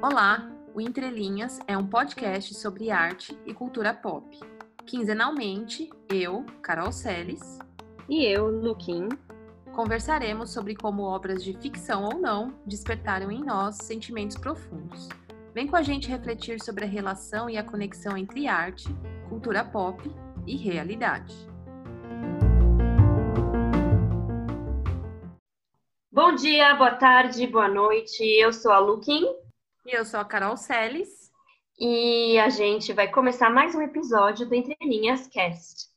Olá, o Entre Linhas é um podcast sobre arte e cultura pop. Quinzenalmente, eu, Carol Seles, E eu, Luquim. conversaremos sobre como obras de ficção ou não despertaram em nós sentimentos profundos. Vem com a gente refletir sobre a relação e a conexão entre arte, cultura pop e realidade. Bom dia, boa tarde, boa noite. Eu sou a Luquim E eu sou a Carol Seles. e a gente vai começar mais um episódio do Entre Linhas Cast.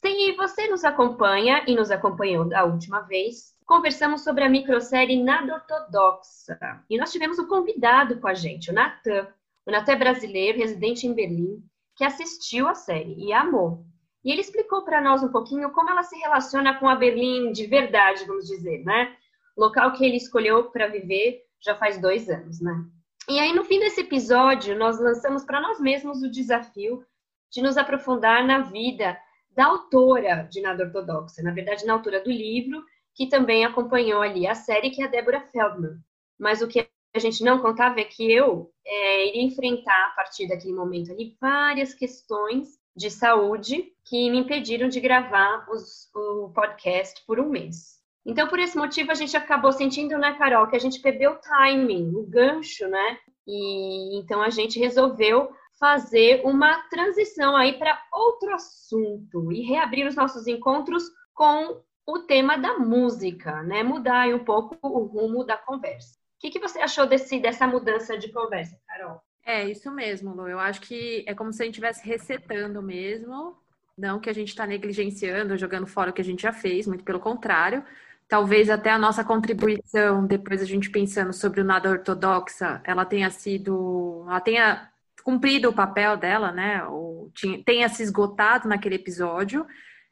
Se você nos acompanha e nos acompanhou da última vez, conversamos sobre a microsérie Nada Ortodoxa. E nós tivemos um convidado com a gente, o Natan. O Natan é brasileiro, residente em Berlim, que assistiu a série e amou. E ele explicou para nós um pouquinho como ela se relaciona com a Berlim de verdade, vamos dizer, né? Local que ele escolheu para viver já faz dois anos, né? E aí, no fim desse episódio, nós lançamos para nós mesmos o desafio de nos aprofundar na vida da autora de Nada Ortodoxa, na verdade, na autora do livro, que também acompanhou ali a série, que é a Débora Feldman. Mas o que a gente não contava é que eu é, iria enfrentar, a partir daquele momento ali, várias questões de saúde que me impediram de gravar os, o podcast por um mês. Então, por esse motivo, a gente acabou sentindo, né, Carol, que a gente perdeu o timing, o gancho, né? E então a gente resolveu fazer uma transição aí para outro assunto e reabrir os nossos encontros com o tema da música, né? Mudar um pouco o rumo da conversa. O que, que você achou desse, dessa mudança de conversa, Carol? É isso mesmo, Lu. Eu acho que é como se a gente estivesse resetando mesmo. Não que a gente está negligenciando, jogando fora o que a gente já fez, muito pelo contrário. Talvez até a nossa contribuição, depois a gente pensando sobre o nada ortodoxa, ela tenha sido. Ela tenha cumprido o papel dela, né? Ou tinha, tenha se esgotado naquele episódio.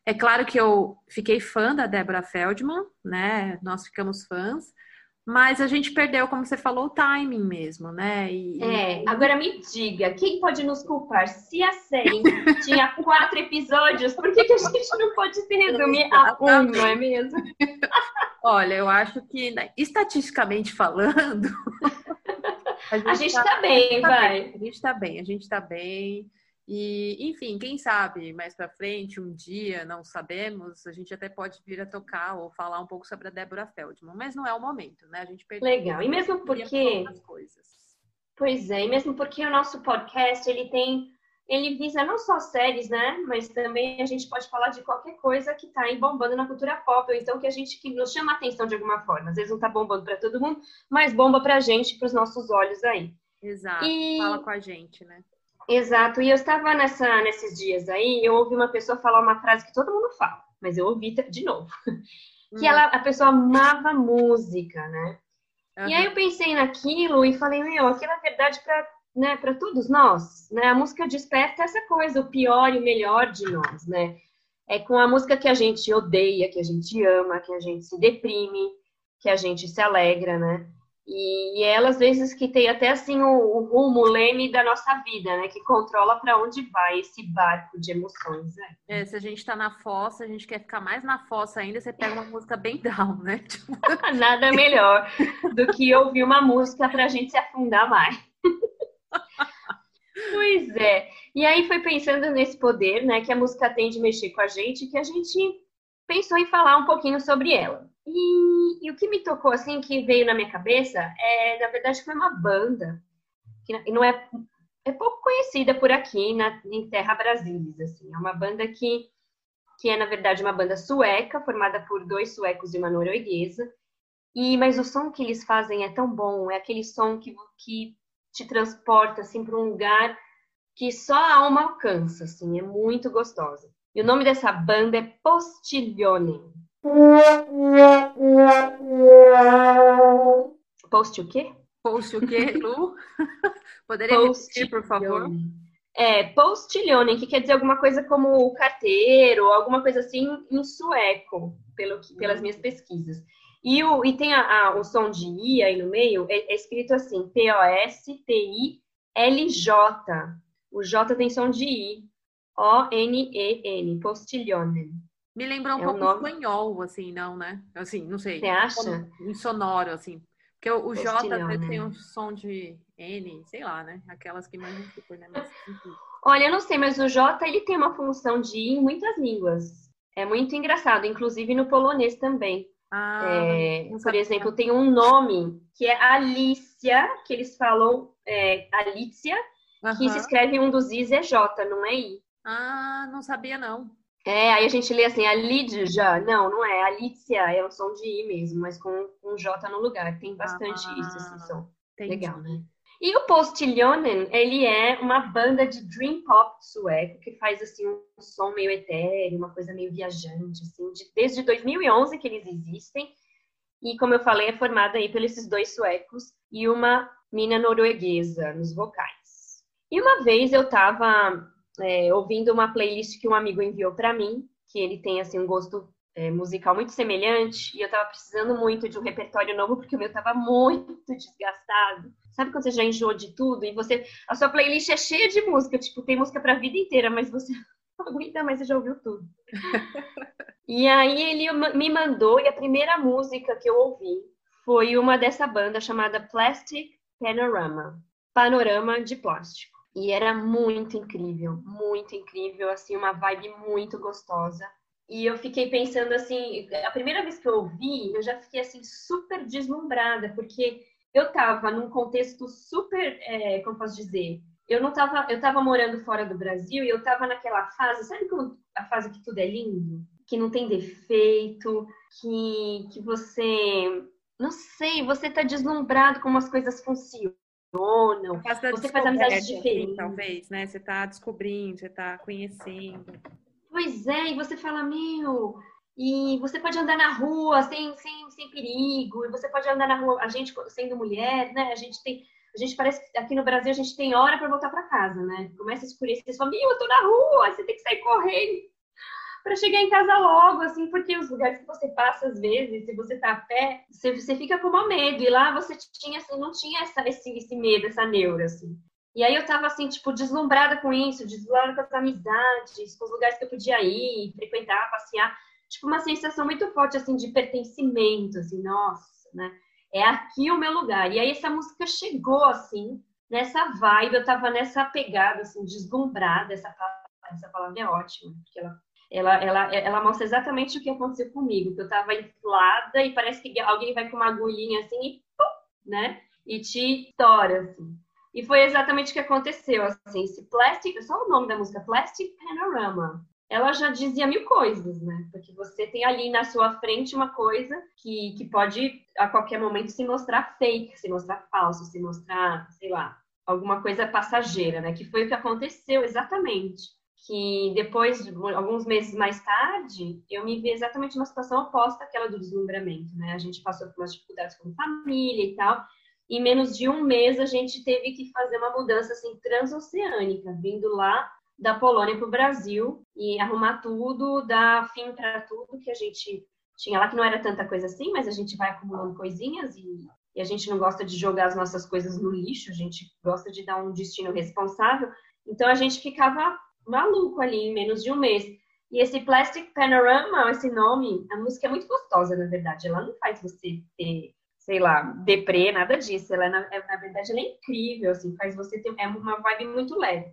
É claro que eu fiquei fã da Deborah Feldman, né? Nós ficamos fãs. Mas a gente perdeu, como você falou, o timing mesmo, né? E, É, agora me diga, quem pode nos culpar? Se a série tinha quatro episódios, por que, que a gente não pode se resumir a um, não é mesmo? Olha, eu acho que, né, estatisticamente falando, A gente tá bem, tá vai. bem, a gente tá bem, a gente tá bem. E, enfim, quem sabe mais pra frente, um dia, não sabemos, a gente até pode vir a tocar ou falar um pouco sobre a Débora Feldman, mas não é o momento, né? A gente perdeu. Legal. E mesmo porque, pois é, e mesmo porque o nosso podcast, ele tem, ele visa não só séries, né? Mas também a gente pode falar de qualquer coisa que tá aí bombando na cultura pop, ou então que a gente, que nos chama a atenção de alguma forma. Às vezes não tá bombando para todo mundo, mas bomba pra gente, pros nossos olhos aí. Exato. E- Fala com a gente, né? Exato, e eu estava nessa, nesses dias aí, eu ouvi uma pessoa falar uma frase que todo mundo fala, mas eu ouvi de novo. Que Hum, ela, a pessoa amava música, né? E aham. aí eu pensei naquilo e falei, meu, aquilo é verdade para né, para todos nós, né? A música desperta essa coisa, o pior e o melhor de nós, né? É com a música que a gente odeia, que a gente ama, que a gente se deprime, que a gente se alegra, né? E, e é ela, às vezes, que tem até assim o, o rumo, o leme da nossa vida, né? Que controla para onde vai esse barco de emoções, né? É, se a gente tá na fossa, a gente quer ficar mais na fossa ainda, você pega uma música bem down, né? Tipo, Nada melhor do que ouvir uma música para a gente se afundar mais. Pois é. E aí foi pensando nesse poder, né, que a música tem de mexer com a gente, que a gente pensou em falar um pouquinho sobre ela. E, e o que me tocou, assim, que veio na minha cabeça, é, na verdade, foi uma banda, que não é, é pouco conhecida por aqui, na, em Terra Brasilis, assim. É uma banda que, que é, na verdade, uma banda sueca, formada por dois suecos e uma norueguesa, e, mas o som que eles fazem é tão bom, é aquele som que, que te transporta assim para um lugar que só a alma alcança, assim, é muito gostosa. E o nome dessa banda é Postiglione. Post o quê? post o quê, Lu? Poderia repetir, por favor? É, Postiglione, que quer dizer alguma coisa como carteiro, alguma coisa assim em sueco, pelo que, pelas minhas pesquisas. E, o, e tem a, a, o som de I aí no meio, é, é escrito assim, P-O-S-T-I-L-J. O J tem som de I. O-N-E-N, Postilionen. Me lembrou um é pouco um nome... espanhol, assim, não, né? Assim, não sei. Você acha? Em sonoro, assim. Porque o, o J tem um som de N, sei lá, né? Aquelas que mais super, né? Mas, Olha, eu não sei, mas o J ele tem uma função de I em muitas línguas. É muito engraçado, inclusive no polonês também. Ah, é, por exemplo, tem um nome que é Alicia, que eles falam é, Alicia, uhum. que se escreve um dos I's é J, não é I. Ah, não sabia não. É, aí a gente lê assim, a Lídia, não, não é, Alicia é o som de I mesmo, mas com um J no lugar, tem bastante ah, isso, esse som. Entendi. Legal, né? E o Postiljonen, ele é uma banda de dream pop sueco que faz assim um som meio etéreo, uma coisa meio viajante, assim, de, desde 2011 que eles existem. E como eu falei, é formada aí pelos esses dois suecos e uma mina norueguesa nos vocais. E uma vez eu estava é, ouvindo uma playlist que um amigo enviou para mim, que ele tem assim um gosto é, musical muito semelhante, e eu estava precisando muito de um repertório novo porque o meu estava muito desgastado. Sabe quando você já enjoou de tudo e você a sua playlist é cheia de música, tipo, tem música para a vida inteira, mas você não aguenta mais, você já ouviu tudo. e aí ele me mandou e a primeira música que eu ouvi foi uma dessa banda chamada Plastic Panorama, Panorama de plástico. E era muito incrível, muito incrível, assim, uma vibe muito gostosa. E eu fiquei pensando assim, a primeira vez que eu ouvi, eu já fiquei assim super deslumbrada, porque eu estava num contexto super, é, como posso dizer, eu não tava, eu tava morando fora do Brasil e eu tava naquela fase, sabe como a fase que tudo é lindo, que não tem defeito, que que você, não sei, você tá deslumbrado como as coisas funcionam. Você faz amizade assim, diferente. Talvez, né? Você tá descobrindo, você tá conhecendo. Pois é, e você fala, meu, e você pode andar na rua sem, sem, sem perigo, e você pode andar na rua, a gente sendo mulher, né? A gente tem, a gente parece que aqui no Brasil a gente tem hora para voltar para casa, né? Começa a escurecer, você fala, eu tô na rua, você tem que sair correndo para chegar em casa logo, assim, porque os lugares que você passa às vezes, se você tá a pé, você, você fica com uma medo, e lá você tinha, assim, não tinha essa, esse, esse medo, essa neura, assim. E aí eu tava assim, tipo, deslumbrada com isso, deslumbrada com as amizades, com os lugares que eu podia ir, frequentar, passear tipo, uma sensação muito forte, assim, de pertencimento, assim, nossa, né? É aqui o meu lugar. E aí essa música chegou, assim, nessa vibe, eu tava nessa pegada, assim, deslumbrada, essa palavra, essa palavra é ótima, porque ela, ela, ela, ela mostra exatamente o que aconteceu comigo, que eu tava inflada e parece que alguém vai com uma agulhinha, assim, e pum, né? E te estoura, assim. E foi exatamente o que aconteceu, assim, esse Plastic, só o nome da música, Plastic Panorama ela já dizia mil coisas, né? Porque você tem ali na sua frente uma coisa que, que pode a qualquer momento se mostrar fake, se mostrar falso, se mostrar, sei lá, alguma coisa passageira, né? Que foi o que aconteceu exatamente. Que depois, alguns meses mais tarde, eu me vi exatamente numa situação oposta àquela do deslumbramento, né? A gente passou por umas dificuldades com família e tal. Em menos de um mês, a gente teve que fazer uma mudança assim transoceânica, vindo lá da Polônia para o Brasil e arrumar tudo, dar fim para tudo que a gente tinha lá, que não era tanta coisa assim, mas a gente vai acumulando coisinhas e, e, a gente não gosta de jogar as nossas coisas no lixo, a gente gosta de dar um destino responsável. Então a gente ficava maluco ali em menos de um mês. E esse Plastic Panorama, esse nome, a música é muito gostosa, na verdade. Ela não faz você ter, sei lá, deprê, nada disso. Ela, na, na verdade, ela é incrível, assim, faz você ter é uma vibe muito leve.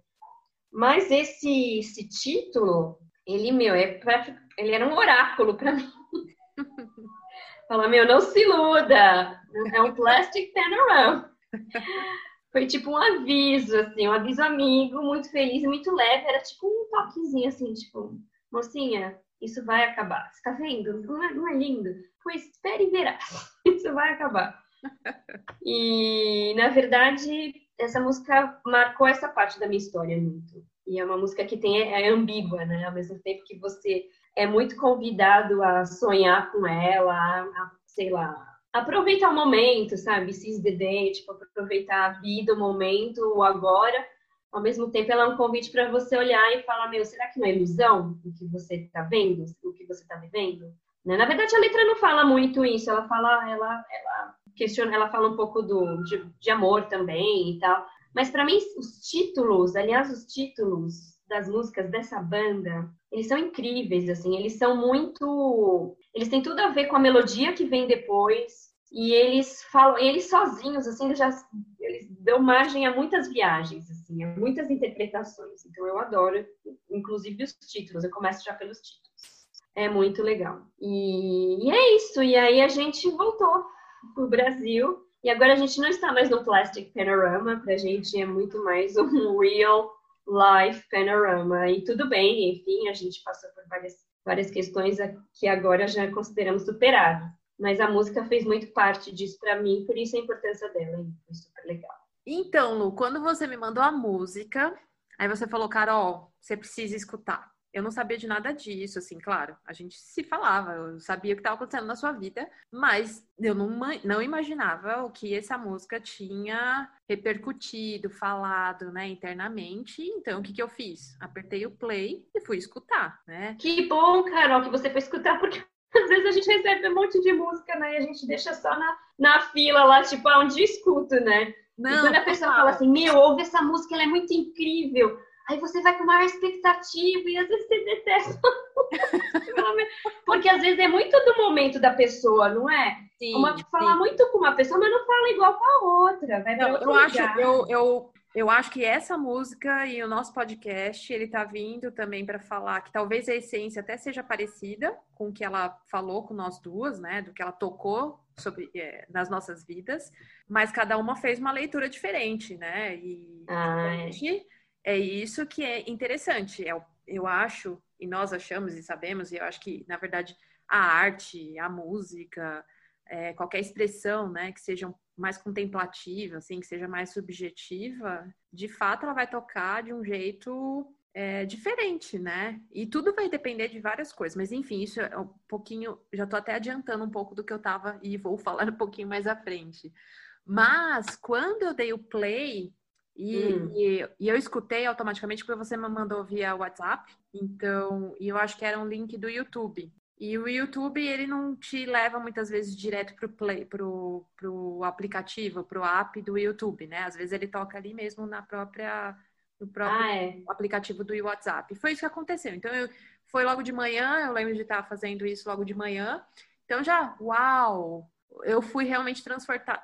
Mas esse, esse título, ele, meu, é pra, ele era um oráculo para mim. Fala, meu, não se iluda, é um plastic panorama. Foi tipo um aviso, assim, um aviso amigo, muito feliz muito leve. Era tipo um toquezinho, assim, tipo, mocinha, isso vai acabar. Você tá vendo? Não é, não é lindo? Pois espere e verá. Isso vai acabar. E, na verdade, essa música marcou essa parte da minha história muito. E é uma música que tem é ambígua, né? Ao mesmo tempo que você é muito convidado a sonhar com ela, a sei lá, aproveitar o momento, sabe? Day, tipo, aproveitar a vida, o momento, o agora. Ao mesmo tempo, ela é um convite para você olhar e falar: Meu, será que não é ilusão o que você está vendo, o que você está vivendo? Né? Na verdade, a letra não fala muito isso, ela fala, ela, ela questiona, ela fala um pouco do, de, de amor também e tal. Mas para mim, os títulos, aliás, os títulos das músicas dessa banda, eles são incríveis, assim, eles são muito. Eles têm tudo a ver com a melodia que vem depois. E eles falam, eles sozinhos, assim, já eles dão margem a muitas viagens, assim, a muitas interpretações. Então eu adoro, inclusive os títulos. Eu começo já pelos títulos. É muito legal. E, e é isso. E aí a gente voltou pro Brasil. E agora a gente não está mais no Plastic Panorama, pra gente é muito mais um real life panorama. E tudo bem, enfim, a gente passou por várias, várias questões que agora já consideramos superadas. Mas a música fez muito parte disso para mim, por isso a importância dela, e foi super legal. Então, Lu, quando você me mandou a música, aí você falou, Carol, você precisa escutar. Eu não sabia de nada disso, assim, claro. A gente se falava, eu sabia o que estava acontecendo na sua vida, mas eu não, não imaginava o que essa música tinha repercutido, falado, né, internamente. Então, o que, que eu fiz? Apertei o play e fui escutar, né? Que bom, Carol, que você foi escutar, porque às vezes a gente recebe um monte de música, né, e a gente deixa só na, na fila lá, tipo, onde escuto, né? Não, e quando a pessoa fala assim, meu, ouve essa música, ela é muito incrível. Aí você vai com maior expectativa e às vezes você detesta. Porque às vezes é muito do momento da pessoa, não é? Sim, uma, fala muito com uma pessoa, mas não fala igual com a outra. Vai não, eu acho, eu, eu, eu acho que essa música e o nosso podcast, ele tá vindo também para falar que talvez a essência até seja parecida com o que ela falou com nós duas, né? Do que ela tocou sobre é, nas nossas vidas, mas cada uma fez uma leitura diferente, né? E a gente é isso que é interessante. Eu, é eu acho, e nós achamos e sabemos, e eu acho que, na verdade, a arte, a música, é, qualquer expressão, né, que seja mais contemplativa, assim, que seja mais subjetiva, de fato ela vai tocar de um jeito é, diferente, né? E tudo vai depender de várias coisas. Mas enfim, isso é um pouquinho. Já tô até adiantando um pouco do que eu tava e vou falar um pouquinho mais à frente. Mas quando eu dei o play e, hum. e, e, eu escutei automaticamente porque você me mandou via WhatsApp. Então, e eu acho que era um link do YouTube. E o YouTube, ele não te leva muitas vezes direto pro play, pro, pro aplicativo, pro app do YouTube, né? Às vezes ele toca ali mesmo na própria no próprio ah, é. aplicativo do WhatsApp. Foi isso que aconteceu. Então, eu, foi logo de manhã, eu lembro de estar fazendo isso logo de manhã. Então, já, uau! Eu fui realmente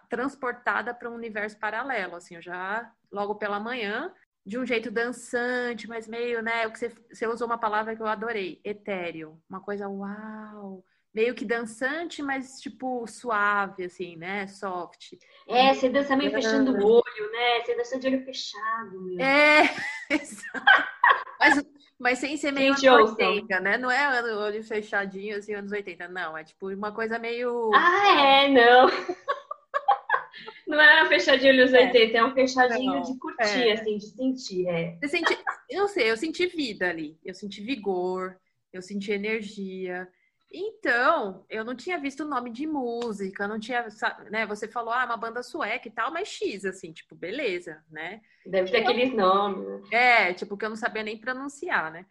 transportada para um universo paralelo, assim, eu já logo pela manhã, de um jeito dançante, mas meio, né? O que você, você usou uma palavra que eu adorei, etéreo. Uma coisa uau! Meio que dançante, mas tipo suave, assim, né? Soft. É, você dança meio fechando o olho, né? Você dança de olho fechado. Meu. É, mas, mas sem ser meio Gente, anos 80, né? Não é olho fechadinho, assim, anos 80. Não, é tipo uma coisa meio. Ah, é, não. Não é um fechadinho nos 80, é, é um fechadinho não, de curtir, é. assim, de sentir. É. Eu, senti, eu não sei, eu senti vida ali. Eu senti vigor, eu senti energia. Então, eu não tinha visto o nome de música, não tinha, né? Você falou, ah, uma banda sueca e tal, mas X, assim, tipo, beleza, né? Deve ter aqueles nomes. É, tipo, que eu não sabia nem pronunciar, né?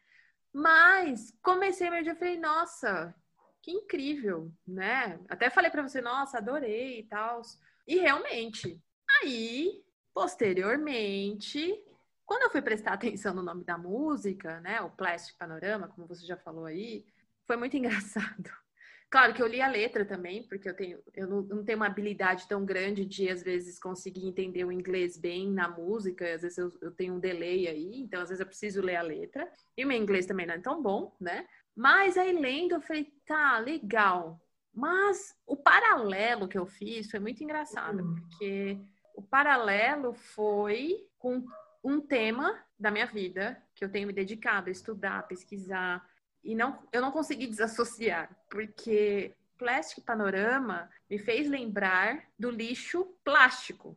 Mas comecei meu dia falei, nossa, que incrível, né? Até falei para você, nossa, adorei e tal. E realmente, aí, posteriormente, quando eu fui prestar atenção no nome da música, né, o Plastic Panorama, como você já falou aí, foi muito engraçado. Claro que eu li a letra também, porque eu tenho, eu não, não, tenho uma habilidade tão grande de, às vezes, conseguir entender o inglês bem na música, às vezes eu, eu tenho um delay aí, então às vezes eu preciso ler a letra. E o meu inglês também não é tão bom, né? Mas aí lendo, eu falei, tá, legal. Mas o paralelo que eu fiz foi muito engraçado, uhum. porque o paralelo foi com um tema da minha vida que eu tenho me dedicado a estudar, a pesquisar, e não, eu não consegui desassociar, porque Plastic Panorama me fez lembrar do lixo plástico.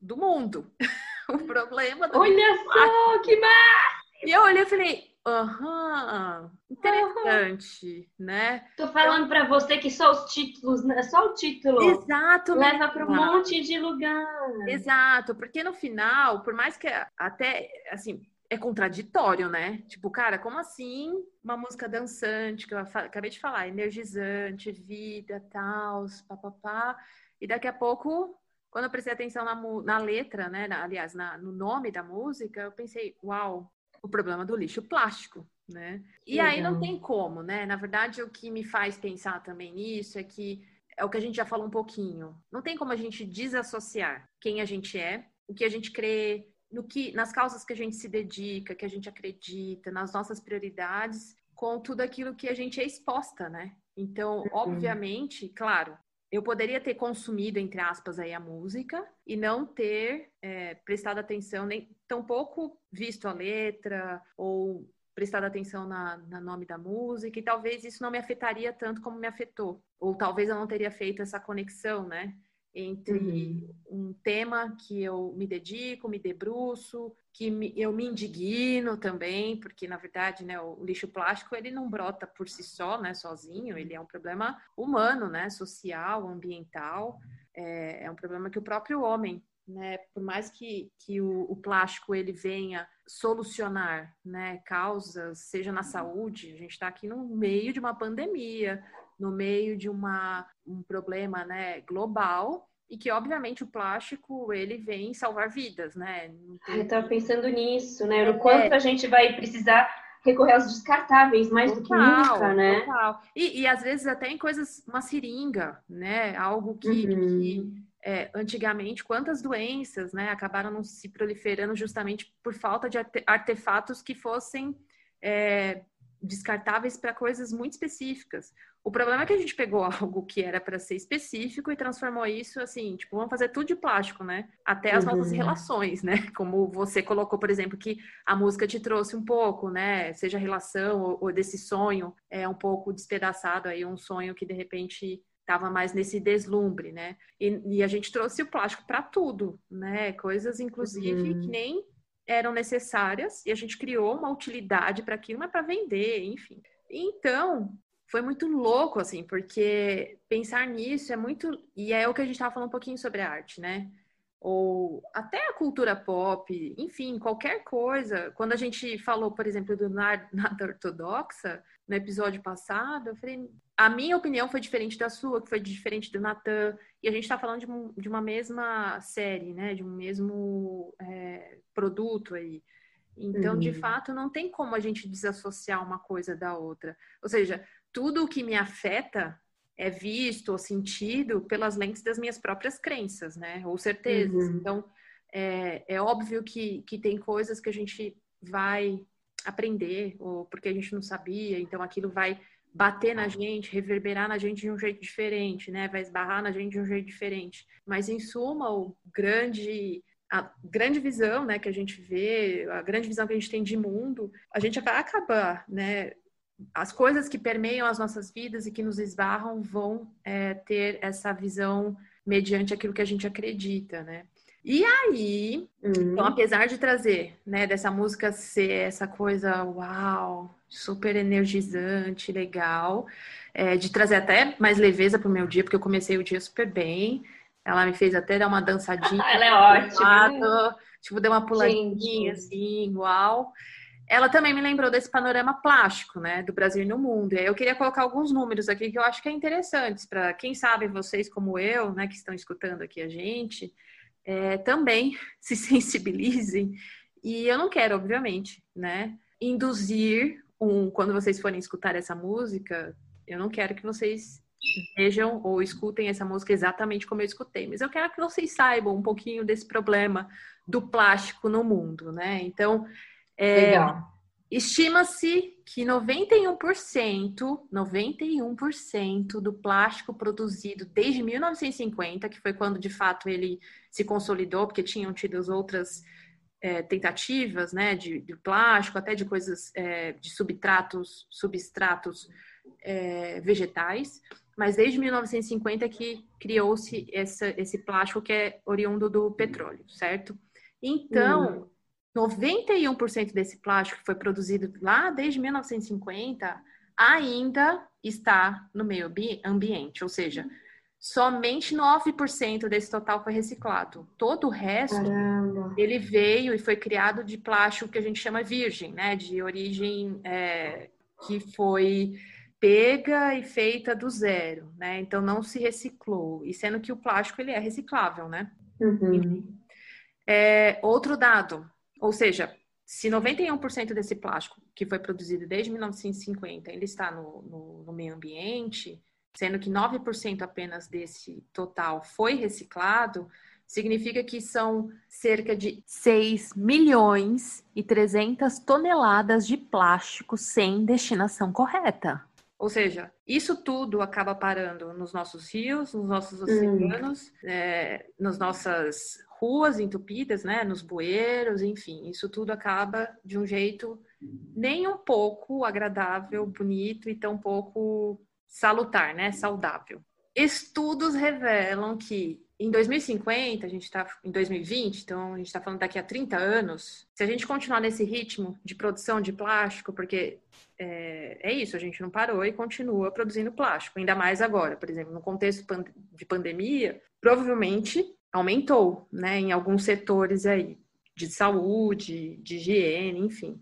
Do mundo. o problema do Olha só, que massa! E eu olhei e falei, Aham, interessante, uhum. né? Tô falando para você que só os títulos, né? Só o título Exato, leva para um monte de lugar. Exato, porque no final, por mais que até assim é contraditório, né? Tipo, cara, como assim uma música dançante que eu acabei de falar, energizante, vida, tal, papapá, e daqui a pouco quando eu prestei atenção na, na letra, né, na, aliás, na, no nome da música, eu pensei, uau, o problema do lixo plástico, né? E aí não tem como, né? Na verdade, o que me faz pensar também nisso é que é o que a gente já falou um pouquinho. Não tem como a gente desassociar quem a gente é, o que a gente crê, no que, nas causas que a gente se dedica, que a gente acredita, nas nossas prioridades, com tudo aquilo que a gente é exposta, né? Então, uhum. obviamente, claro, eu poderia ter consumido, entre aspas, aí a música e não ter é, prestado atenção, nem tampouco visto a letra ou prestado atenção na, na, nome da música, e talvez isso não me afetaria tanto como me afetou. Ou talvez eu não teria feito essa conexão, né? Entre uhum. um tema que eu me dedico, me debruço, que me, eu me indigno também, porque na verdade, né, o lixo plástico ele não brota por si só, né, sozinho, ele é um problema humano, né, social, ambiental, é, é um problema que o próprio homem né, por mais que, que o, o, plástico ele venha solucionar, né, causas, seja na saúde, a gente está aqui no meio de uma pandemia, no meio de uma, um problema né, global e que obviamente o plástico ele vem salvar vidas, né? Tem... Eu estava pensando nisso, né? O é. quanto a gente vai precisar recorrer aos descartáveis mais total, do que nunca, né? Total. E, e às vezes até em coisas, uma seringa, né? Algo que, uhum. que é, antigamente, quantas doenças, né, acabaram não se proliferando justamente por falta de artefatos que fossem é, descartáveis para coisas muito específicas. O problema é que a gente pegou algo que era para ser específico e transformou isso assim, tipo, vamos fazer tudo de plástico, né? Até as uhum. nossas relações, né? Como você colocou, por exemplo, que a música te trouxe um pouco, né? Seja relação ou, ou desse sonho, é um pouco despedaçado aí, um sonho que de repente estava mais nesse deslumbre, né? E, e, a gente trouxe o plástico para tudo, né? Coisas, inclusive, uhum. que nem eram necessárias e a gente criou uma utilidade para aquilo, mas para vender, enfim. Então, foi muito louco, assim, porque pensar nisso é muito. E é o que a gente estava falando um pouquinho sobre a arte, né? Ou até a cultura pop, enfim, qualquer coisa. Quando a gente falou, por exemplo, do nada ortodoxa, no episódio passado, eu falei, a minha opinião foi diferente da sua, que foi diferente do Natan, e a gente está falando de, um, de, uma mesma série, né? De um mesmo é, produto aí. Então, uhum. de fato, não tem como a gente desassociar uma coisa da outra. Ou seja, tudo o que me afeta é visto ou sentido pelas lentes das minhas próprias crenças, né? Ou certezas. Uhum. Então, é, é óbvio que, que tem coisas que a gente vai aprender, ou porque a gente não sabia, então aquilo vai bater na gente, reverberar na gente de um jeito diferente, né? Vai esbarrar na gente de um jeito diferente. Mas em suma, o grande a grande visão, né, que a gente vê, a grande visão que a gente tem de mundo, a gente vai acabar, né? As coisas que permeiam as nossas vidas e que nos esbarram vão é, ter essa visão mediante aquilo que a gente acredita, né? E aí, uhum. então, apesar de trazer, né, dessa música ser essa coisa, uau, super energizante, legal, é, de trazer até mais leveza pro meu dia, porque eu comecei o dia super bem. Ela me fez até dar uma dançadinha. Ela é ótima. Lado, tipo, deu uma puladinha, assim, uau. Ela também me lembrou desse panorama plástico, né, do Brasil no mundo. Eu queria colocar alguns números aqui que eu acho que é interessantes para quem sabe vocês como eu, né, que estão escutando aqui a gente, é, também se sensibilizem. E eu não quero, obviamente, né, induzir um. Quando vocês forem escutar essa música, eu não quero que vocês vejam ou escutem essa música exatamente como eu escutei, mas eu quero que vocês saibam um pouquinho desse problema do plástico no mundo, né? Então, é, estima-se que 91%, 91% do plástico produzido desde 1950, que foi quando de fato ele se consolidou, porque tinham tido as outras é, tentativas né, de, de, plástico, até de coisas é, de substratos, substratos é, vegetais, mas desde 1950 que criou-se esse plástico que é oriundo do petróleo, certo? Então, hum. 91% desse plástico que foi produzido lá desde 1950 ainda está no meio ambiente, ou seja, somente 9% desse total foi reciclado. Todo o resto, Caramba. ele veio e foi criado de plástico que a gente chama virgem, né? De origem é, que foi pega e feita do zero, né? Então não se reciclou. E sendo que o plástico ele é reciclável, né? Uhum. É, outro dado, ou seja, se 91% desse plástico que foi produzido desde 1950 ainda está no, no, no meio ambiente, sendo que 9% apenas desse total foi reciclado, significa que são cerca de 6 milhões e 300 toneladas de plástico sem destinação correta. Ou seja, isso tudo acaba parando nos nossos rios, nos nossos hum. oceanos, hum. é, nas nossas ruas entupidas, né, nos bueiros, enfim, isso tudo acaba de um jeito nem um pouco agradável, bonito e tão pouco salutar, né, saudável. Estudos revelam que em 2050, a gente está em 2020, então a gente está falando daqui a 30 anos, se a gente continuar nesse ritmo de produção de plástico, porque é, é, isso, a gente não parou e continua produzindo plástico, ainda mais agora, por exemplo, no contexto de pandemia, provavelmente aumentou, né, em alguns setores aí, de saúde, de higiene, enfim.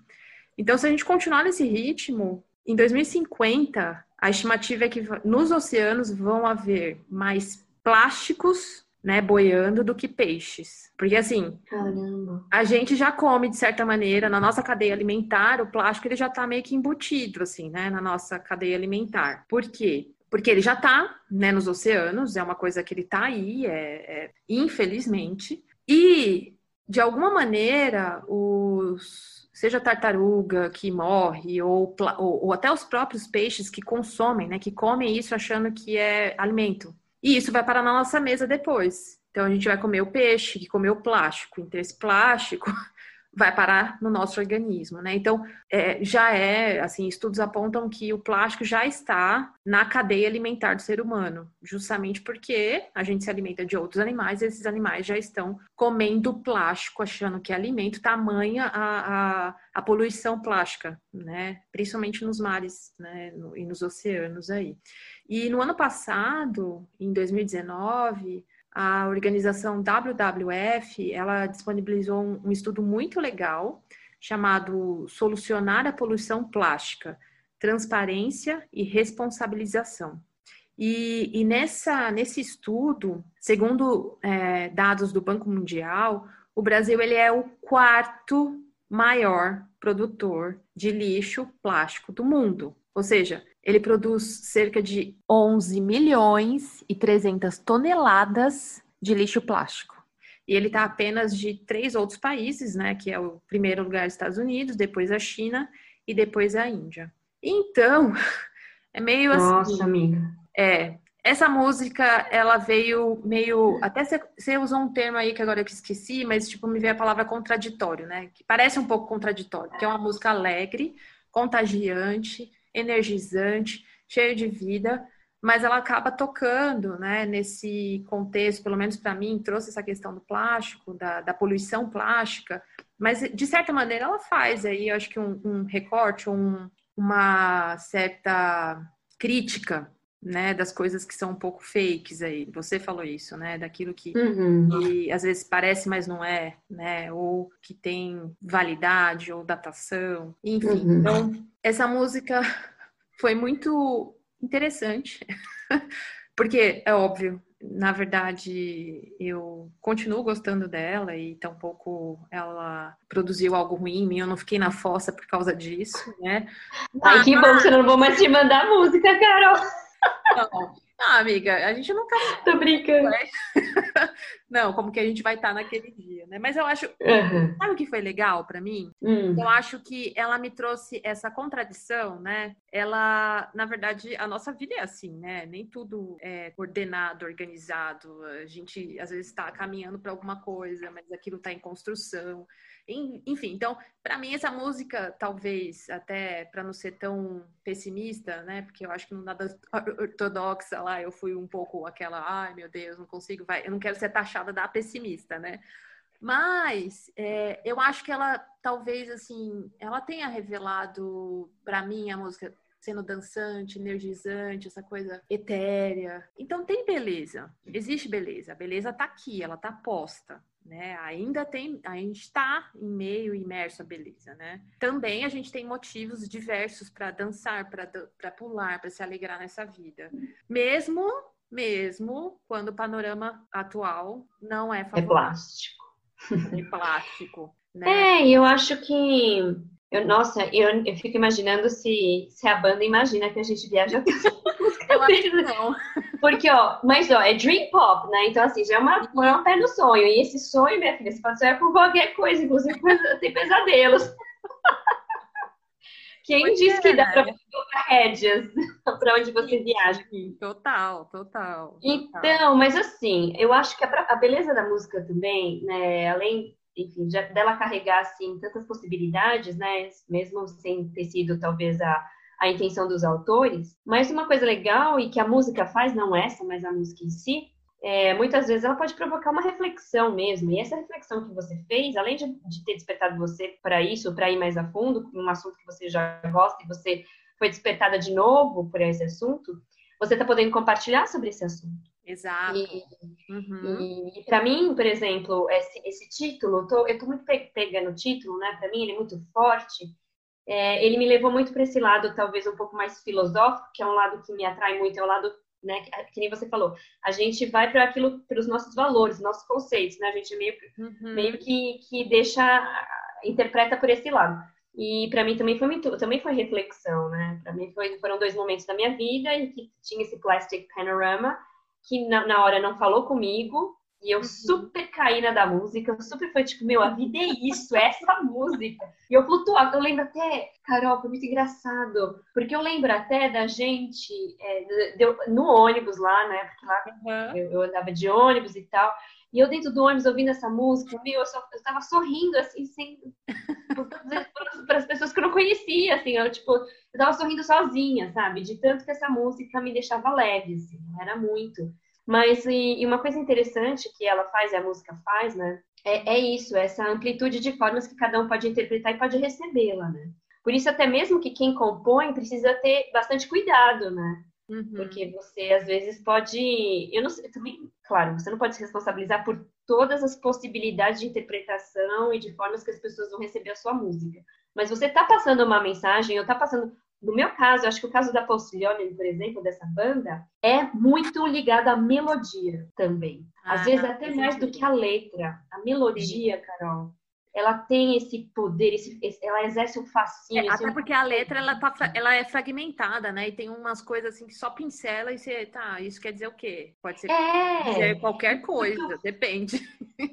Então, se a gente continuar nesse ritmo, em 2050, a estimativa é que nos oceanos vão haver mais plásticos, né, boiando do que peixes. Porque assim, Caramba. a gente já come de certa maneira na nossa cadeia alimentar, o plástico ele já está meio que embutido assim, né, na nossa cadeia alimentar. Por quê? Porque ele já está, né, nos oceanos, é uma coisa que ele está aí, é, é, infelizmente. E de alguma maneira os seja tartaruga que morre ou, ou, ou, até os próprios peixes que consomem, né, que comem isso achando que é alimento. E isso vai parar na nossa mesa depois. Então a gente vai comer o peixe, que comeu o plástico. Então esse plástico vai parar no nosso organismo, né? Então é, já é assim, estudos apontam que o plástico já está na cadeia alimentar do ser humano, justamente porque a gente se alimenta de outros animais e esses animais já estão comendo plástico, achando que é alimento, tamanha a, a, a poluição plástica, né? Principalmente nos mares, né? E nos oceanos aí. E no ano passado, em 2019, a organização WWF, ela disponibilizou um, estudo muito legal chamado Solucionar a Poluição Plástica, Transparência e Responsabilização. E, e nessa, nesse estudo, segundo é, dados do Banco Mundial, o Brasil ele é o quarto maior produtor de lixo plástico do mundo. Ou seja, ele produz cerca de 11 milhões e 300 toneladas de lixo plástico. E ele está apenas de três outros países, né? Que é o primeiro lugar Estados Unidos, depois a China e depois a Índia. Então, é meio Nossa, assim. Nossa, amiga. É. Essa música, ela veio meio. Até você usou um termo aí que agora eu esqueci, mas tipo, me veio a palavra contraditório, né? Que parece um pouco contraditório, que é uma música alegre, contagiante, energizante, cheio de vida, mas ela acaba tocando, né, nesse contexto, pelo menos para mim, trouxe essa questão do plástico, da, da, poluição plástica, mas de certa maneira ela faz aí, eu acho que um, um recorte, um, uma certa crítica, né, das coisas que são um pouco fakes aí. Você falou isso, né, daquilo que, uhum. que às vezes parece, mas não é, né, ou que tem validade ou datação, enfim. Uhum. Então, essa música foi muito interessante, porque é óbvio, na verdade, eu continuo gostando dela e tampouco ela produziu algo ruim em mim, eu não fiquei na fossa por causa disso, né? Ai, que bom que você não vou mais te mandar música, Carol! Não, ah, amiga, a gente nunca. Tô brincando. Não, como que a gente vai estar tá naquele dia, né? Mas eu acho. Uhum. Sabe o que foi legal para mim? Uhum. Eu acho que ela me trouxe essa contradição, né? Ela, na verdade, a nossa vida é assim, né? Nem tudo é coordenado, organizado. A gente, às vezes, está caminhando para alguma coisa, mas aquilo está em construção. Enfim, então, para mim, essa música, talvez, até para não ser tão pessimista, né? Porque eu acho que no nada ortodoxa lá, eu fui um pouco aquela, ai meu Deus, não consigo, vai, eu não quero ser taxada da pessimista, né? Mas é, eu acho que ela, talvez, assim, ela tenha revelado para mim a música sendo dançante, energizante, essa coisa etérea. Então tem beleza, existe beleza. A beleza tá aqui, ela tá posta né? Ainda tem, a gente está em meio imerso à beleza, né? Também a gente tem motivos diversos para dançar, para pular, para se alegrar nessa vida. Mesmo mesmo quando o panorama atual não é, É favorável. plástico. de plástico, né? É, eu acho que. Eu, nossa, eu, eu fico imaginando se, se a banda imagina que a gente viaja Eu acho que não. Porque, ó, mas ó, é dream pop, né? Então, assim, já é, uma, é um pé no sonho. E esse sonho, minha filha, você pode sonhar com qualquer coisa, inclusive tem pesadelos. Quem Pois diz é, que dá pra né? colocar rédeas pra onde você viaja? Total, total. total. Então, mas assim, eu acho que a, a beleza da música também, né, além, enfim, de- dela carregar, assim, tantas possibilidades, né, mesmo sem ter sido, talvez, a, a intenção dos autores, mas uma coisa legal e que a música faz, não essa, mas a música em si, é, muitas vezes ela pode provocar uma reflexão mesmo, e essa reflexão que você fez, além de, de ter despertado você para isso, para ir mais a fundo, um assunto que você já gosta e você foi despertada de novo por esse assunto, você está podendo compartilhar sobre esse assunto. Exato. E, Uhum. e, para mim, por exemplo, esse, esse título, eu tô, eu tô muito pe- pegando o título, né? Para mim, ele é muito forte. É, ele me levou muito para esse lado, talvez um pouco mais filosófico, que é um lado que me atrai muito, é o lado, né? Que, que nem você falou, a gente vai para aquilo, pelos nossos valores, nossos conceitos, né? A gente meio, Uhum. meio que, que deixa, interpreta por esse lado. E para mim também foi muito, também foi reflexão, né? Para mim foi, foram dois momentos da minha vida em que tinha esse plastic panorama que na, na hora não falou comigo e eu super caí na da música, eu super foi tipo, meu, a vida é isso, é essa música. E eu flutuava, eu lembro até, Carol, foi muito engraçado, porque eu lembro até da gente é, de- de no ônibus lá, né? Porque lá Uhum. eu, eu andava de ônibus e tal. E eu dentro do ônibus ouvindo essa música, meu, eu, só, eu tava sorrindo, assim, sem... para as pessoas que eu não conhecia, assim, eu, tipo, eu tava sorrindo sozinha, sabe? De tanto que essa música me deixava leve, assim, era muito. Mas, e, e uma coisa interessante que ela faz, e a música faz, né? É, é isso, essa amplitude de formas que cada um pode interpretar e pode recebê-la, né? Por isso, até mesmo que quem compõe precisa ter bastante cuidado, né? Uhum. Porque você às vezes pode. Eu não sei, também, claro, você não pode se responsabilizar por todas as possibilidades de interpretação e de formas que as pessoas vão receber a sua música. Mas você está passando uma mensagem, ou está passando. No meu caso, acho que o caso da Paucilione, por exemplo, dessa banda, é muito ligado à melodia também. Às Ah, vezes até faz mais do que a letra. A melodia, Carol, ela tem esse poder, esse, ela exerce um fascínio. É, até porque a letra ela, tá, ela é fragmentada, né? E tem umas coisas assim que só pincela e você, tá, isso quer dizer o quê? Pode ser É, qualquer coisa, depende.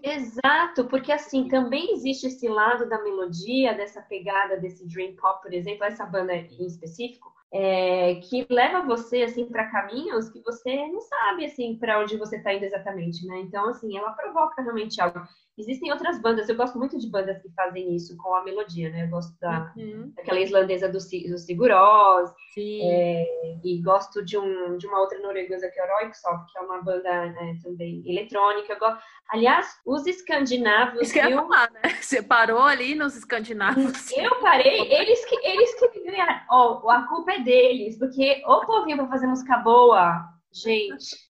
Exato, porque assim, também existe esse lado da melodia, dessa pegada desse dream pop, por exemplo, essa banda em específico, é, que leva você assim para caminhos que você não sabe assim para onde você está indo exatamente, né? Então assim, ela provoca realmente algo. Existem outras bandas, eu gosto muito de bandas que fazem isso com a melodia, né? Eu gosto da Uhum, daquela islandesa do, do Sigur Rós, sim. e gosto de, um, de uma outra norueguesa que é o Royksoft, que é uma banda né, também eletrônica. Gosto- Aliás, os escandinavos, Isso que eu falar, né? Você parou ali nos escandinavos. eu parei, eles que, eles que ganharam. Ó, a culpa é deles, porque o povinho pra fazer música boa, gente.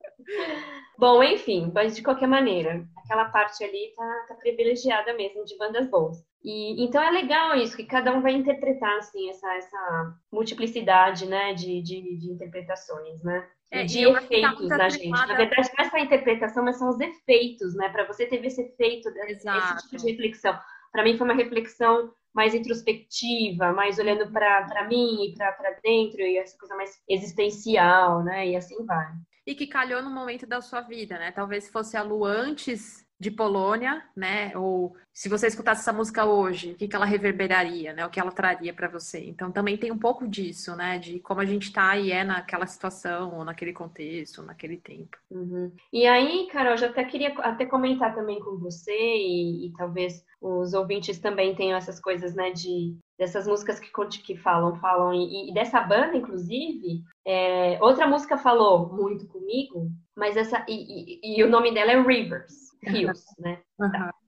Bom, enfim, mas de qualquer maneira, aquela parte ali tá, tá privilegiada mesmo de bandas boas. E então é legal isso, que cada um vai interpretar assim essa, essa multiplicidade, né, de, de, de interpretações, né? É, de tá efeitos muito na gente. Na verdade, não é só a interpretação, mas são os efeitos, né? Para você ter esse efeito, esse Exato. tipo de reflexão. Para mim foi uma reflexão mais introspectiva, mais olhando para mim e para dentro, e essa coisa mais existencial, né? E assim vai. E que calhou no momento da sua vida, né? Talvez se fosse a Lu antes de Polônia, né? Ou se você escutasse essa música hoje, o que ela reverberaria, né? O que ela traria para você. Então também tem um pouco disso, né? De como a gente tá e é naquela situação, ou naquele contexto, ou naquele tempo. Uhum. E aí, Carol, já até queria até comentar também com você e, e talvez os ouvintes também tenham essas coisas, né, de dessas músicas que, que falam, falam e, e dessa banda, inclusive, é, outra música falou muito comigo, mas essa e- e o nome dela é Rivers, Rios, né?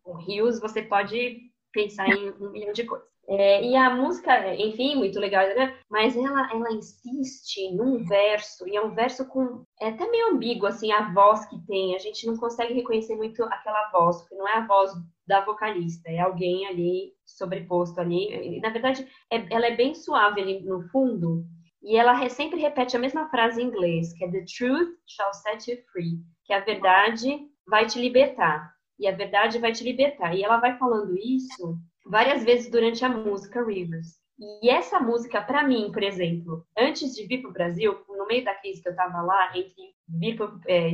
O Rios você pode pensar em um milhão de coisas. É, e a música, enfim, muito legal, né? Mas ela, ela insiste num verso, e é um verso com. É até meio ambíguo, assim, a voz que tem. A gente não consegue reconhecer muito aquela voz, porque não é a voz da vocalista, é alguém ali sobreposto ali. Na verdade, é- ela é bem suave ali no fundo. e ela sempre repete a mesma frase em inglês, que é The truth shall set you free, que a verdade vai te libertar. E a verdade vai te libertar. E ela vai falando isso várias vezes durante a música Rivers. E essa música, para mim, por exemplo, antes de vir para o Brasil, no meio da crise que eu estava lá, entre vir para é,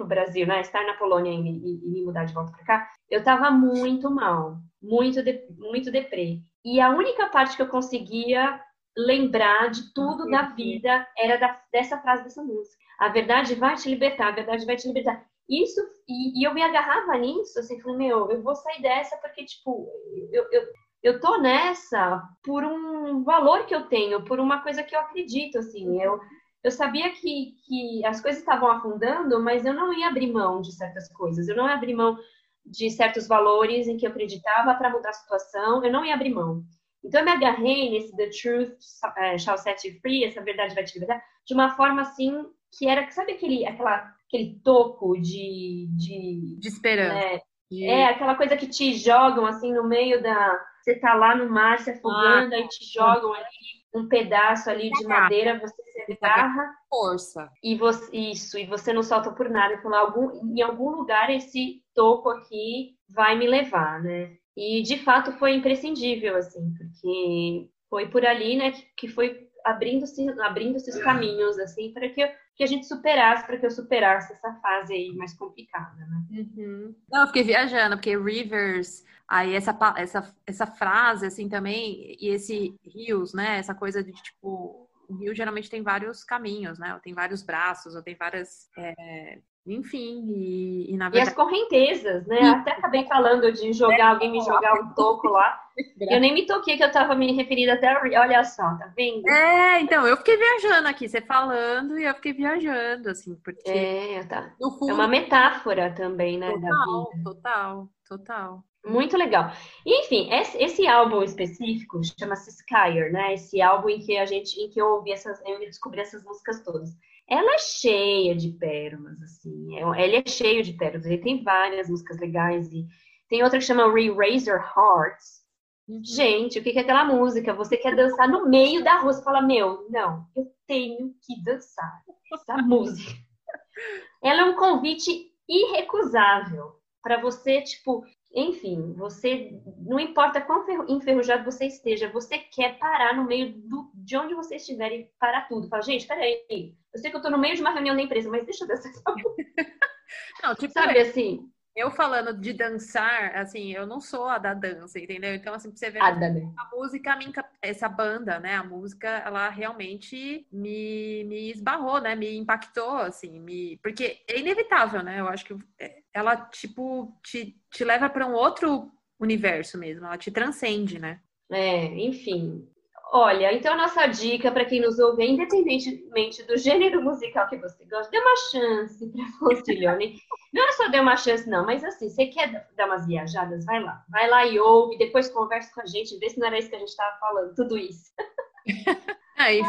o Brasil, né, estar na Polônia e, e, e me mudar de volta para cá, eu estava muito mal, muito, de, muito deprê. E a única parte que eu conseguia lembrar de tudo da vida era da, dessa frase dessa música. A verdade vai te libertar, a verdade vai te libertar. Isso, e, e eu me agarrava nisso, assim, falei, meu, eu vou sair dessa porque, tipo, eu, eu, eu tô nessa por um valor que eu tenho, por uma coisa que eu acredito, assim. Eu, eu sabia que, que as coisas estavam afundando, mas eu não ia abrir mão de certas coisas. Eu não ia abrir mão de certos valores em que eu acreditava para mudar a situação. Eu não ia abrir mão. Então, eu me agarrei nesse The Truth eh, Shall Set You Free, essa verdade vai te libertar, de uma forma assim que era, sabe aquele, aquela, aquele toco de. De, de esperança. Né? De... É, aquela coisa que te jogam assim no meio da. Você tá lá no mar se afogando, ah, aí te jogam ali um pedaço ali de madeira, você se agarra. Força. E você, isso, e você não solta por nada. E fala, algum, em algum lugar esse toco aqui vai me levar, né? E de fato foi imprescindível, assim, porque foi por ali, né, que foi abrindo-se abrindo os caminhos, assim, para que, que a gente superasse, para que eu superasse essa fase aí mais complicada, né? Uhum. Não, eu fiquei viajando, porque Rivers, aí essa, essa, essa frase, assim, também, e esse rios, né, essa coisa de, tipo, o rio geralmente tem vários caminhos, né? Ou tem vários braços, ou tem várias é, enfim, e, e na verdade. E as correntezas, né? Até acabei falando de jogar, alguém me jogar um toco lá. Eu nem me toquei que eu tava me referindo até. Olha só, tá vendo? É, então, eu fiquei viajando aqui, você falando, e eu fiquei viajando, assim, porque. É, tá. Fundo... É uma metáfora também, né? Total, total, total. Muito legal. enfim, esse, esse, álbum específico chama-se Skyer, né? Esse álbum em que a gente, em que eu ouvi essas, eu descobri essas músicas todas ela é cheia de pérolas, assim. É ele é cheio de pérolas. Ele tem várias músicas legais. E tem outra que chama Re-Razor Hearts. Uhum. Gente, o que é aquela música? Você quer dançar no meio da rua. Você fala, meu, não, eu tenho que dançar essa música. Ela é um convite irrecusável para você, tipo, enfim, você não importa quão enferrujado você esteja, você quer parar no meio do, de onde você estiver e parar tudo. Fala, gente, peraí, eu sei que eu tô no meio de uma reunião da empresa, mas deixa eu dançar essa Não, tipo, Sabe assim? Eu falando de dançar, assim, eu não sou a da dança, entendeu? Então, assim, pra você ver, a, a música, essa banda, né? A música, ela realmente me, me esbarrou, né? Me impactou, assim, me... porque é inevitável, né? Eu acho que ela, tipo, te, te leva para um outro universo mesmo, ela te transcende, né? É, enfim, Olha, então a nossa dica para quem nos ouve, independentemente do gênero musical que você gosta, dê uma chance para Fossilhone. Não é só dê uma chance, não, mas assim, você quer dar umas viajadas? Vai lá. Vai lá e ouve, depois conversa com a gente, vê se não era isso que a gente estava falando, tudo isso. Aí,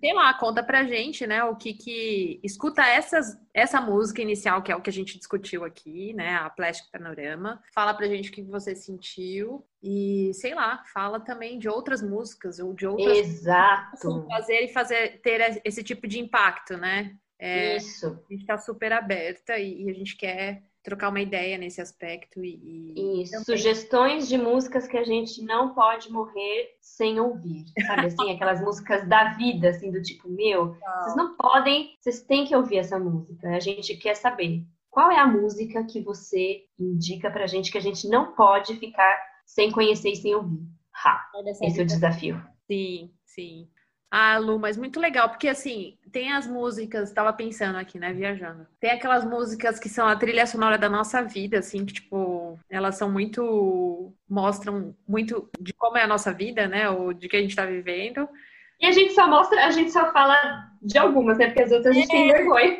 sei lá, conta pra gente, né, o que que... Escuta essas, essa música inicial, que é o que a gente discutiu aqui, né, a Plastic Panorama. Fala pra gente o que você sentiu e, sei lá, fala também de outras músicas ou de outras... Exato! Fazer e fazer, ter esse tipo de impacto, né? É, Isso. A gente tá super aberta e, e a gente quer trocar uma ideia nesse aspecto e, e... sugestões de músicas que a gente não pode morrer sem ouvir, sabe assim, aquelas músicas da vida, assim, do tipo, meu, não. vocês não podem, vocês têm que ouvir essa música, a gente quer saber qual é a música que você indica pra gente que a gente não pode ficar sem conhecer e sem ouvir. Ha! Esse é o desafio. Sim, sim. Ah, Lu, mas muito legal, porque assim, tem as músicas, tava pensando aqui, né, viajando. Tem aquelas músicas que são a trilha sonora da nossa vida, assim, que, tipo, elas são muito. mostram muito de como é a nossa vida, né, ou de que a gente tá vivendo. E a gente só mostra, a gente só fala de algumas, né, porque as outras a gente é. tem vergonha.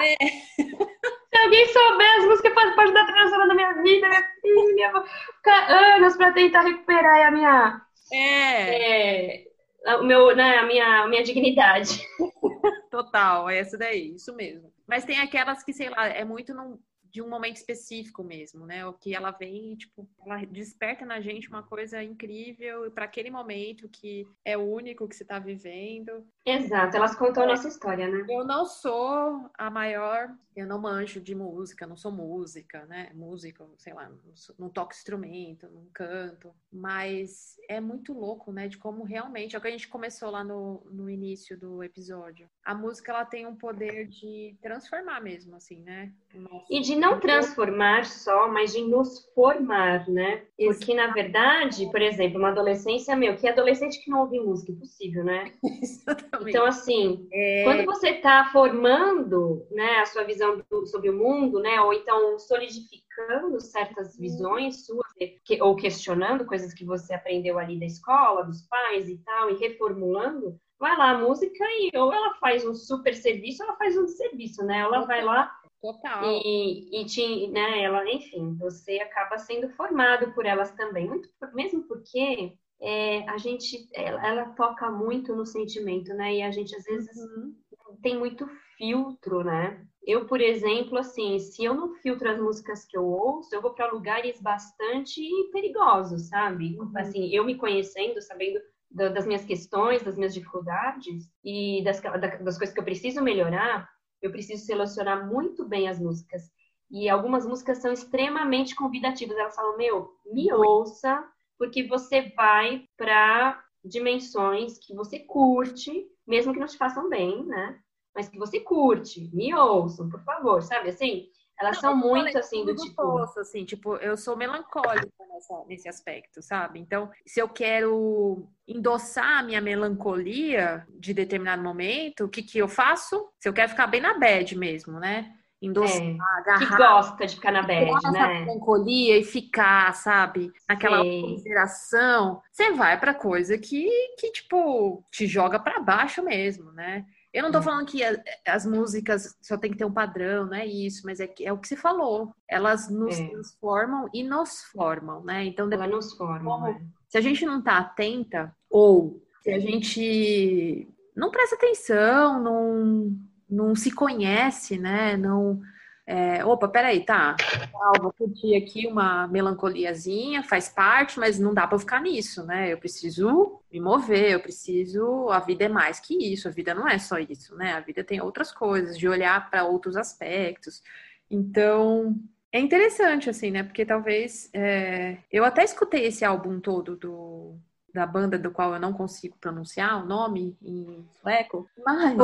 É. Se alguém souber as músicas fazem parte da trilha sonora da minha vida, minha filha, vou ficar anos pra tentar recuperar a minha. É. é o meu, né, a minha, a minha dignidade. Total, é essa daí, isso mesmo. Mas tem aquelas que, sei lá, é muito num, de um momento específico mesmo, né? O que ela vem, tipo, ela desperta na gente uma coisa incrível para aquele momento que é único que você está vivendo. Exato, elas contam a nossa história, né? Eu não sou a maior, eu não manjo de música, não sou música, né? Música, sei lá, não, sou, não toco instrumento, não canto, mas é muito louco, né? De como realmente, é o que a gente começou lá no, no início do episódio. A música, ela tem um poder de transformar mesmo, assim, né? Nosso... E de não transformar só, mas de nos formar, né? Porque, na verdade, por exemplo, uma adolescência, meu, que adolescente que não ouve música, impossível, né? Então, assim, é... quando você está formando né, a sua visão do, sobre o mundo, né? Ou então solidificando certas visões suas, que, ou questionando coisas que você aprendeu ali da escola, dos pais e tal, e reformulando, vai lá a música e ou ela faz um super serviço, ou ela faz um serviço, né? Ela vai lá Total. E, e te, né, ela, enfim, você acaba sendo formado por elas também, muito, mesmo porque é, a gente, ela, ela, toca muito no sentimento, né? E a gente às vezes uhum. tem muito filtro, né? Eu, por exemplo, assim, se eu não filtro as músicas que eu ouço, eu vou para lugares bastante perigosos, sabe? Uhum. Assim, eu me conhecendo, sabendo das minhas questões, das minhas dificuldades e das, das coisas que eu preciso melhorar, eu preciso selecionar muito bem as músicas. E algumas músicas são extremamente convidativas. Elas falam: Meu, me ouça, porque você vai para dimensões que você curte, mesmo que não te façam bem, né? Mas que você curte. Me ouçam, por favor, sabe? Assim, elas não, são muito assim do tipo. Posso, assim, tipo, eu sou melancólica nessa, nesse aspecto, sabe? Então, se eu quero endossar a minha melancolia de determinado momento, o que, que eu faço? Se eu quero ficar bem na bad mesmo, né? Endossar, é, agarrar. Que gosta de ficar na bad, né? melancolia e ficar, sabe? Naquela consideração. Você vai para coisa que, que, tipo, te joga para baixo mesmo, né? Eu não tô falando que as músicas só tem que ter um padrão, não é isso, mas é, que, é o que você falou. Elas nos é. transformam e nos formam, né? Então, Elas nos formam. Como, é. Se a gente não tá atenta, ou se a gente não presta atenção, não, não se conhece, né? Não é, opa, peraí, tá. Ah, vou curtir aqui uma melancoliazinha, faz parte, mas não dá para ficar nisso, né? Eu preciso me mover, eu preciso. A vida é mais que isso, a vida não é só isso, né? A vida tem outras coisas, de olhar para outros aspectos. Então, é interessante, assim, né? Porque talvez. É... Eu até escutei esse álbum todo do da banda do qual eu não consigo pronunciar o nome em sueco, mas...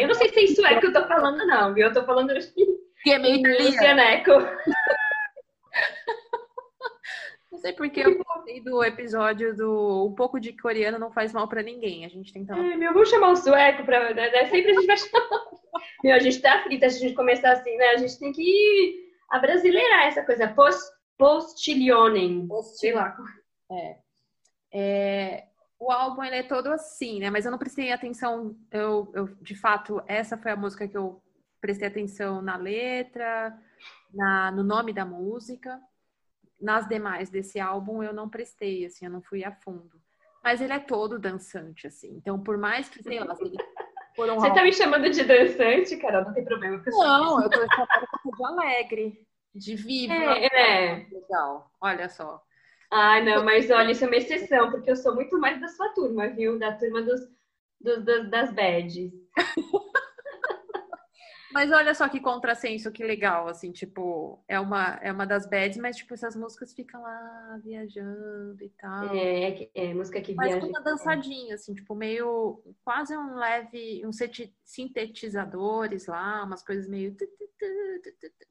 Eu não sei se é em sueco eu tô falando, não, viu? Eu tô falando que é meio italiano. Não sei porque eu gostei do episódio do um pouco de coreano não faz mal para ninguém. A gente tem que é, meu, vou chamar o sueco para né? sempre a gente vai chamar. meu, a gente tá frita se a gente começar assim, né? A gente tem que abrasileirar essa coisa. Post, postilhonen. Sei lá. É. É, o álbum ele é todo assim, né? Mas eu não prestei atenção. Eu, eu, de fato, essa foi a música que eu prestei atenção na letra, na, no nome da música. Nas demais desse álbum eu não prestei, assim, eu não fui a fundo. Mas ele é todo dançante, assim. Então, por mais que, sei lá, ele um Você tá me chamando de dançante, cara? Não tem problema. Não, eu tô chamando de alegre, de vivo. É, é. Legal, olha só. Ai, não, mas olha, isso é uma exceção, porque eu sou muito mais da sua turma, viu? Da turma dos, dos, dos das bads. Mas olha só que contrassenso, que legal, assim, tipo, é uma, é uma das bads, mas, tipo, essas músicas ficam lá viajando e tal. É, é, é música que viaja. Mas uma dançadinha, assim, tipo, meio, quase um leve, uns sintetizadores lá, umas coisas meio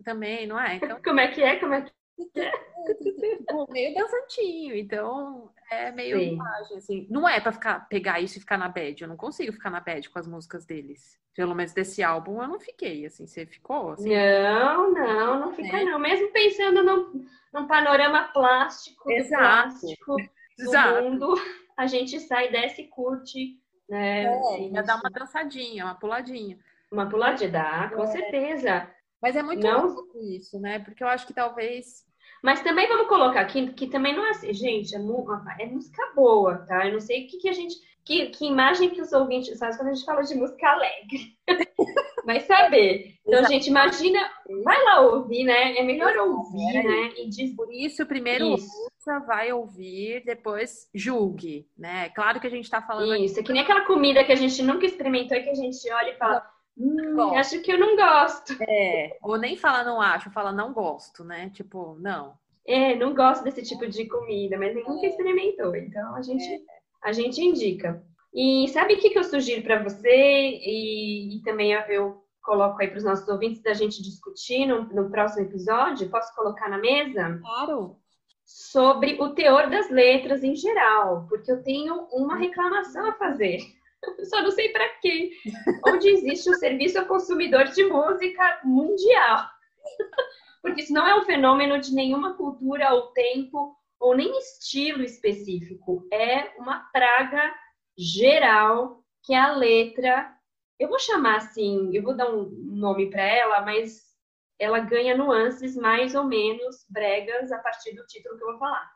também, não é? Então... Como é que é? Como é que meio dançantinho, então é meio imagem, assim. Não é pra ficar, pegar isso e ficar na bad. Eu não consigo ficar na bad com as músicas deles. Pelo menos desse álbum eu não fiquei, assim. Você ficou? Assim? Não, não, não fica é. não. Mesmo pensando num, num panorama plástico Exato. plástico do Exato. mundo, a gente sai, desce e curte. Né? É, ainda dá uma dançadinha, uma puladinha. Uma puladinha, dá, com é. certeza. Mas é muito não... louco isso, né? Porque eu acho que talvez mas também vamos colocar aqui que também não é assim, gente, é, é música boa, tá? Eu não sei o que, que a gente. que, que imagem que os ouvintes sabe quando a gente fala de música alegre. vai saber. Então, Exato. gente, imagina, vai lá ouvir, né? É melhor ouvir, é. né? E diz... Por isso, primeiro isso. ouça, vai ouvir, depois julgue, né? Claro que a gente está falando. Isso, aqui... é que nem aquela comida que a gente nunca experimentou e que a gente olha e fala. Hum, acho que eu não gosto. É, ou nem fala não acho, fala não gosto, né? Tipo, não. É, não gosto desse tipo de comida, mas nunca é. experimentou. Então a gente, é. a gente indica. E sabe o que, que eu sugiro para você? E, e, também eu, eu coloco aí para os nossos ouvintes da gente discutir no, no próximo episódio. Posso colocar na mesa? Claro. Sobre o teor das letras em geral, porque eu tenho uma reclamação a fazer. Só não sei para quê. Onde existe o serviço ao consumidor de música mundial. Porque isso não é um fenômeno de nenhuma cultura ou tempo ou nem estilo específico. É uma praga geral que a letra. Eu vou chamar assim, eu vou dar um nome para ela, mas ela ganha nuances mais ou menos bregas a partir do título que eu vou falar.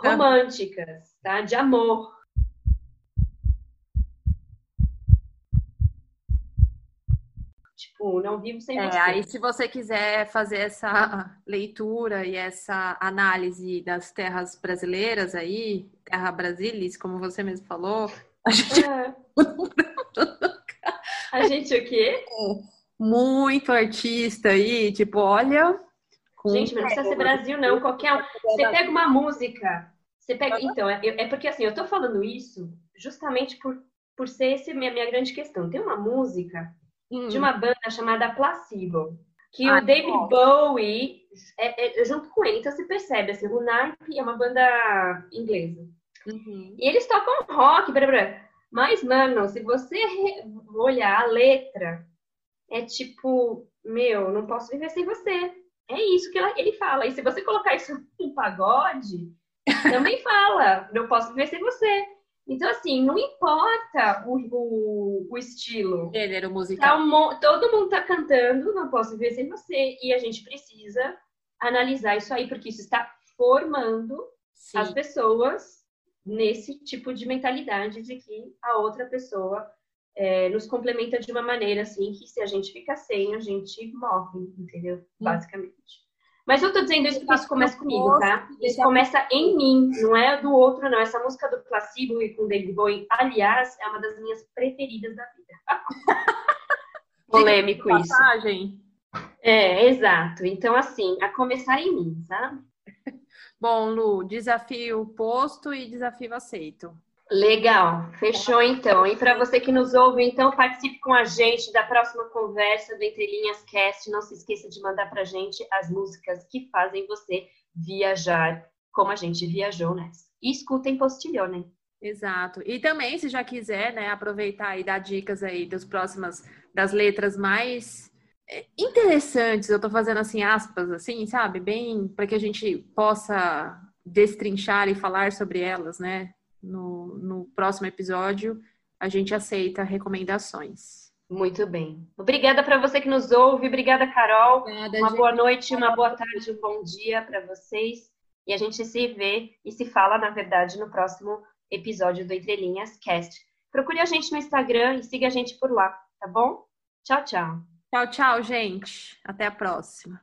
Tá. Românticas, tá? De amor. Tipo, não vivo sem é, você. Aí, se você quiser fazer essa leitura e essa análise das terras brasileiras aí, terra brasilis, como você mesmo falou, a gente. É. a gente o quê? Muito artista aí, tipo, olha. Gente, mas não precisa ser Brasil, não. Qualquer um. Você pega uma música. Você pega. Então, é, é porque assim, eu tô falando isso justamente por, por ser essa minha, minha grande questão. Tem uma música hum. de uma banda chamada Placebo, que Ai, o David Bowie é, é, junto com ele. Então você percebe, assim, o Naipe é uma banda inglesa. Uhum. E eles tocam rock, blá, blá. mas, mano, se você olhar a letra, é tipo, meu, não posso viver sem você. É isso que ele fala. E se você colocar isso em pagode, também fala, não posso viver sem você. Então, assim, não importa o, o, o estilo. Gênero musical. Tá, todo mundo tá cantando, não posso viver sem você. E a gente precisa analisar isso aí, porque isso está formando Sim. as pessoas nesse tipo de mentalidade de que a outra pessoa é, nos complementa de uma maneira assim que se a gente fica sem, a gente morre, entendeu? Basicamente. Mas eu tô dizendo isso porque isso começa comigo, tá? Isso começa em mim, não é do outro, não. Essa música do Placebo e com David Bowie, aliás, é uma das minhas preferidas da vida. Polêmico isso. É, exato. Então, assim, a começar em mim, sabe? Bom, Lu, desafio posto e desafio aceito. Legal, fechou então. E para você que nos ouve, então participe com a gente da próxima conversa do Entre Linhas Cast. Não se esqueça de mandar para a gente as músicas que fazem você viajar como a gente viajou nessa. E escutem Postilhone. Exato. E também, se já quiser, né, aproveitar e dar dicas aí das próximas, das letras mais interessantes, eu tô fazendo assim aspas, assim, sabe? Bem para que a gente possa destrinchar e falar sobre elas, né? No, no próximo episódio, a gente aceita recomendações. Muito bem. Obrigada para você que nos ouve. Obrigada, Carol. Obrigada, uma gente. boa noite, uma boa tarde, um bom dia para vocês. E a gente se vê e se fala, na verdade, no próximo episódio do Entre Linhas Cast. Procure a gente no Instagram e siga a gente por lá, tá bom? Tchau, tchau. Tchau, tchau, gente. Até a próxima.